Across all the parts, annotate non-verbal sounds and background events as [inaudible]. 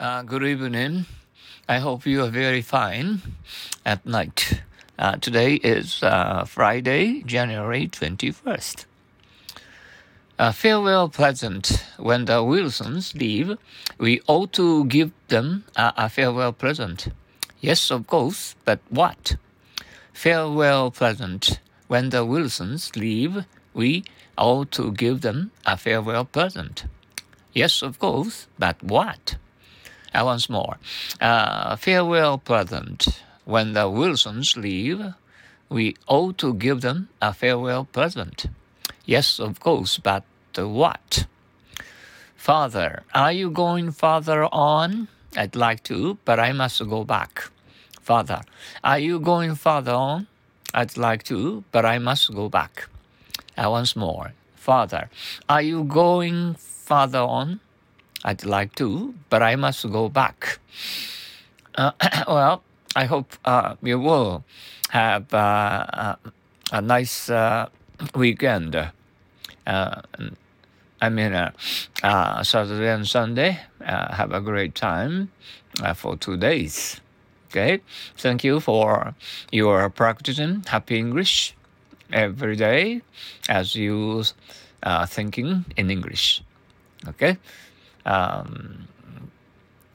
Uh, good evening. I hope you are very fine at night. Uh, today is uh, Friday, January 21st. A farewell present. When the Wilsons leave, we ought to give them a, a farewell present. Yes, of course, but what? Farewell present. When the Wilsons leave, we ought to give them a farewell present. Yes, of course, but what? Uh, once more. Uh, farewell present. When the Wilsons leave, we ought to give them a farewell present. Yes, of course, but what? Father, are you going farther on? I'd like to, but I must go back. Father, are you going farther on? I'd like to, but I must go back. Uh, once more. Father, are you going farther on? I'd like to, but I must go back. Uh, [clears throat] well, I hope uh, you will have uh, a nice uh, weekend. Uh, I mean, uh, Saturday and Sunday. have a great time for two days. Okay, thank you for your practicing happy English every day as you uh, thinking in English. Okay. Um,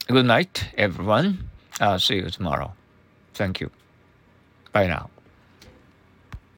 good night, everyone. I'll see you tomorrow. Thank you. Bye now.